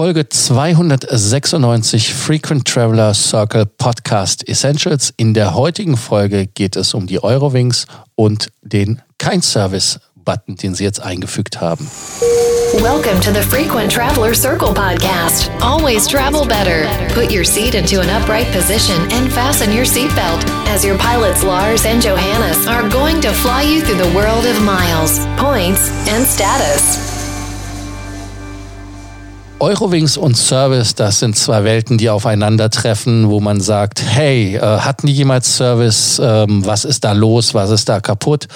Folge 296 Frequent Traveler Circle Podcast Essentials. In der heutigen Folge geht es um die Eurowings und den Kein-Service-Button, den sie jetzt eingefügt haben. Welcome to the Frequent Traveler Circle podcast. Always travel better. Put your seat into an upright position and fasten your seatbelt as your pilots Lars and Johannes are going to fly you through the world of miles, points, and status. Eurowings und Service, das sind zwei Welten, die aufeinandertreffen, wo man sagt, hey, äh, hatten die jemals Service? Ähm, was ist da los? Was ist da kaputt?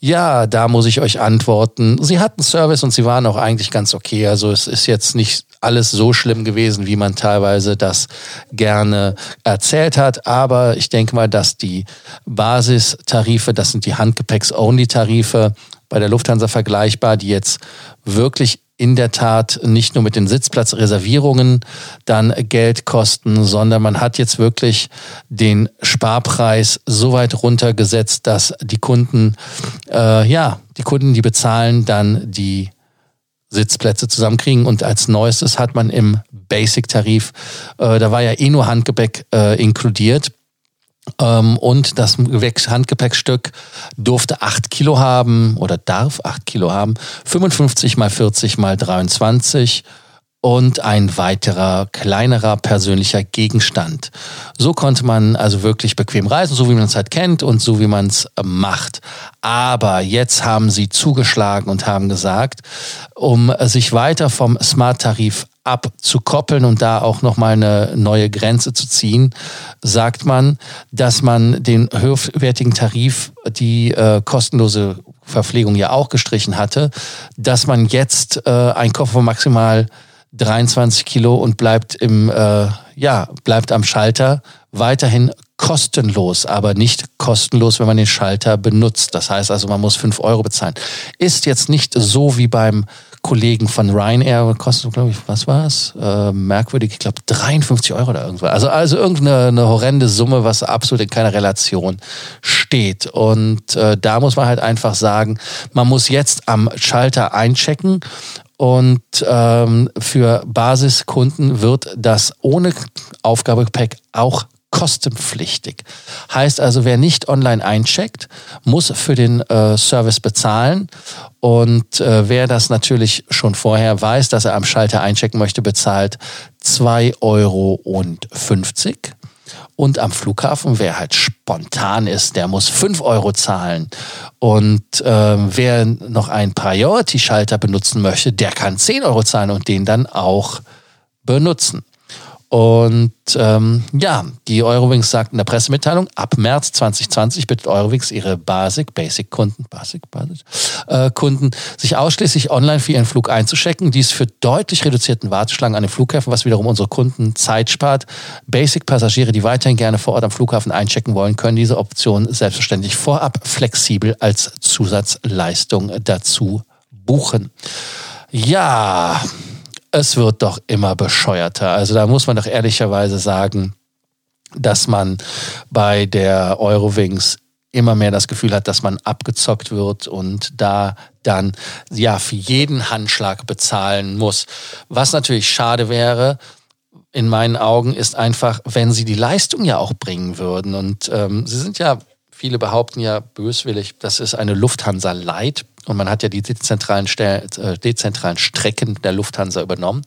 Ja, da muss ich euch antworten. Sie hatten Service und sie waren auch eigentlich ganz okay. Also es ist jetzt nicht alles so schlimm gewesen, wie man teilweise das gerne erzählt hat. Aber ich denke mal, dass die Basistarife, das sind die Handgepäcks-Only-Tarife, bei der Lufthansa vergleichbar, die jetzt wirklich in der Tat nicht nur mit den Sitzplatzreservierungen dann Geld kosten, sondern man hat jetzt wirklich den Sparpreis so weit runtergesetzt, dass die Kunden, äh, ja, die Kunden, die bezahlen, dann die Sitzplätze zusammenkriegen. Und als neuestes hat man im Basic-Tarif, äh, da war ja eh nur Handgepäck äh, inkludiert, und das Handgepäckstück durfte 8 Kilo haben oder darf 8 Kilo haben. 55 mal 40 mal 23 und ein weiterer kleinerer persönlicher Gegenstand. So konnte man also wirklich bequem reisen, so wie man es halt kennt und so wie man es macht. Aber jetzt haben sie zugeschlagen und haben gesagt, um sich weiter vom Smart-Tarif abzukoppeln und da auch nochmal eine neue Grenze zu ziehen, sagt man, dass man den höchstwertigen Tarif, die äh, kostenlose Verpflegung ja auch gestrichen hatte, dass man jetzt äh, ein Koffer von maximal 23 Kilo und bleibt im, äh, ja, bleibt am Schalter weiterhin kostenlos, aber nicht kostenlos, wenn man den Schalter benutzt. Das heißt also, man muss 5 Euro bezahlen. Ist jetzt nicht so wie beim Kollegen von Ryanair, kostet, glaube ich, was war es? Äh, merkwürdig, ich glaube 53 Euro oder irgendwas. Also, also irgendeine eine horrende Summe, was absolut in keiner Relation steht. Und äh, da muss man halt einfach sagen, man muss jetzt am Schalter einchecken und ähm, für Basiskunden wird das ohne Aufgabegepäck auch kostenpflichtig. Heißt also, wer nicht online eincheckt, muss für den äh, Service bezahlen. Und äh, wer das natürlich schon vorher weiß, dass er am Schalter einchecken möchte, bezahlt 2,50 Euro. Und am Flughafen, wer halt spontan ist, der muss 5 Euro zahlen. Und äh, wer noch einen Priority-Schalter benutzen möchte, der kann 10 Euro zahlen und den dann auch benutzen. Und ähm, ja, die Eurowings sagt in der Pressemitteilung, ab März 2020 bittet Eurowings ihre Basic, Basic-Kunden, Basic, Basic, äh, Kunden, sich ausschließlich online für ihren Flug einzuschecken. Dies für deutlich reduzierten Warteschlangen an den Flughäfen, was wiederum unsere Kunden Zeit spart. Basic-Passagiere, die weiterhin gerne vor Ort am Flughafen einchecken wollen, können diese Option selbstverständlich vorab flexibel als Zusatzleistung dazu buchen. Ja, es wird doch immer bescheuerter. Also da muss man doch ehrlicherweise sagen, dass man bei der Eurowings immer mehr das Gefühl hat, dass man abgezockt wird und da dann ja für jeden Handschlag bezahlen muss. Was natürlich schade wäre, in meinen Augen, ist einfach, wenn sie die Leistung ja auch bringen würden. Und ähm, sie sind ja, viele behaupten ja böswillig, das ist eine Lufthansa Light und man hat ja die dezentralen, äh, dezentralen Strecken der Lufthansa übernommen,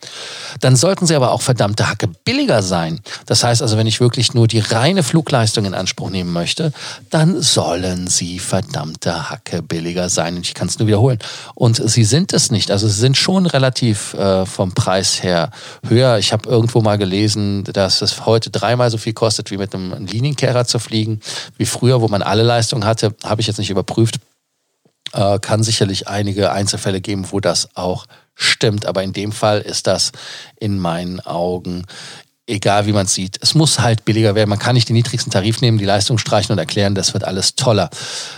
dann sollten sie aber auch verdammte Hacke billiger sein. Das heißt also, wenn ich wirklich nur die reine Flugleistung in Anspruch nehmen möchte, dann sollen sie verdammte Hacke billiger sein. Und ich kann es nur wiederholen. Und sie sind es nicht. Also sie sind schon relativ äh, vom Preis her höher. Ich habe irgendwo mal gelesen, dass es heute dreimal so viel kostet, wie mit einem Linienkehrer zu fliegen, wie früher, wo man alle Leistungen hatte. Habe ich jetzt nicht überprüft. Äh, kann sicherlich einige Einzelfälle geben, wo das auch stimmt. Aber in dem Fall ist das in meinen Augen egal wie man es sieht. Es muss halt billiger werden. Man kann nicht den niedrigsten Tarif nehmen, die Leistung streichen und erklären, das wird alles toller.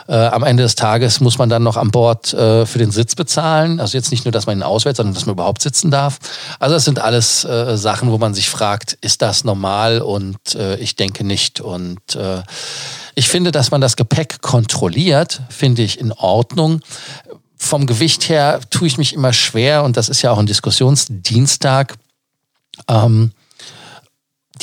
Äh, am Ende des Tages muss man dann noch an Bord äh, für den Sitz bezahlen. Also jetzt nicht nur, dass man ihn auswählt, sondern dass man überhaupt sitzen darf. Also das sind alles äh, Sachen, wo man sich fragt, ist das normal? Und äh, ich denke nicht. Und äh, ich finde, dass man das Gepäck kontrolliert, finde ich in Ordnung. Vom Gewicht her tue ich mich immer schwer und das ist ja auch ein Diskussionsdienstag Ähm,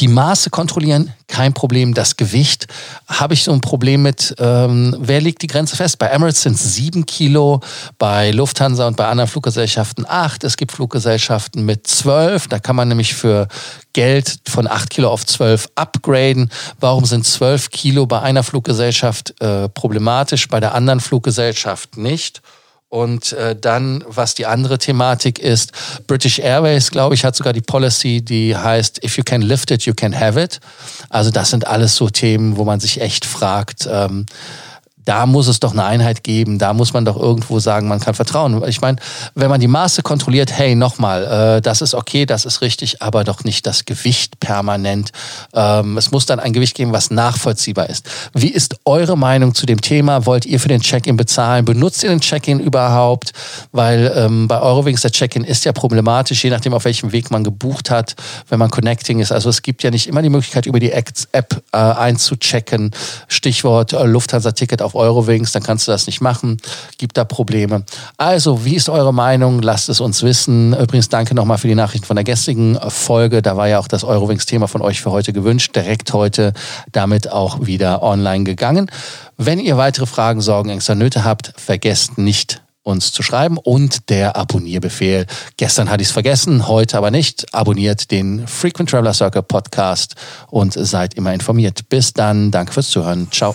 die Maße kontrollieren, kein Problem. Das Gewicht habe ich so ein Problem mit, ähm, wer legt die Grenze fest? Bei Emirates sind es sieben Kilo, bei Lufthansa und bei anderen Fluggesellschaften acht. Es gibt Fluggesellschaften mit zwölf. Da kann man nämlich für Geld von acht Kilo auf zwölf upgraden. Warum sind zwölf Kilo bei einer Fluggesellschaft äh, problematisch, bei der anderen Fluggesellschaft nicht? Und äh, dann, was die andere Thematik ist, British Airways, glaube ich, hat sogar die Policy, die heißt, if you can lift it, you can have it. Also das sind alles so Themen, wo man sich echt fragt, ähm, da muss es doch eine Einheit geben, da muss man doch irgendwo sagen, man kann vertrauen. Ich meine, wenn man die Maße kontrolliert, hey, nochmal, äh, das ist okay, das ist richtig, aber doch nicht das Gewicht permanent. Ähm, es muss dann ein Gewicht geben, was nachvollziehbar ist. Wie ist eure Meinung zu dem Thema? Wollt ihr für den Check-in bezahlen? Benutzt ihr den Check-in überhaupt? Weil ähm, bei Eurowings der Check-in ist ja problematisch, je nachdem, auf welchem Weg man gebucht hat, wenn man Connecting ist. Also es gibt ja nicht immer die Möglichkeit, über die App äh, einzuchecken. Stichwort äh, Lufthansa-Ticket auf auf Eurowings, dann kannst du das nicht machen. Gibt da Probleme. Also, wie ist eure Meinung? Lasst es uns wissen. Übrigens, danke nochmal für die Nachrichten von der gestrigen Folge. Da war ja auch das Eurowings-Thema von euch für heute gewünscht. Direkt heute damit auch wieder online gegangen. Wenn ihr weitere Fragen, Sorgen, Ängste, Nöte habt, vergesst nicht, uns zu schreiben und der Abonnierbefehl. Gestern hatte ich es vergessen, heute aber nicht. Abonniert den Frequent Traveler Circle Podcast und seid immer informiert. Bis dann, danke fürs Zuhören. Ciao.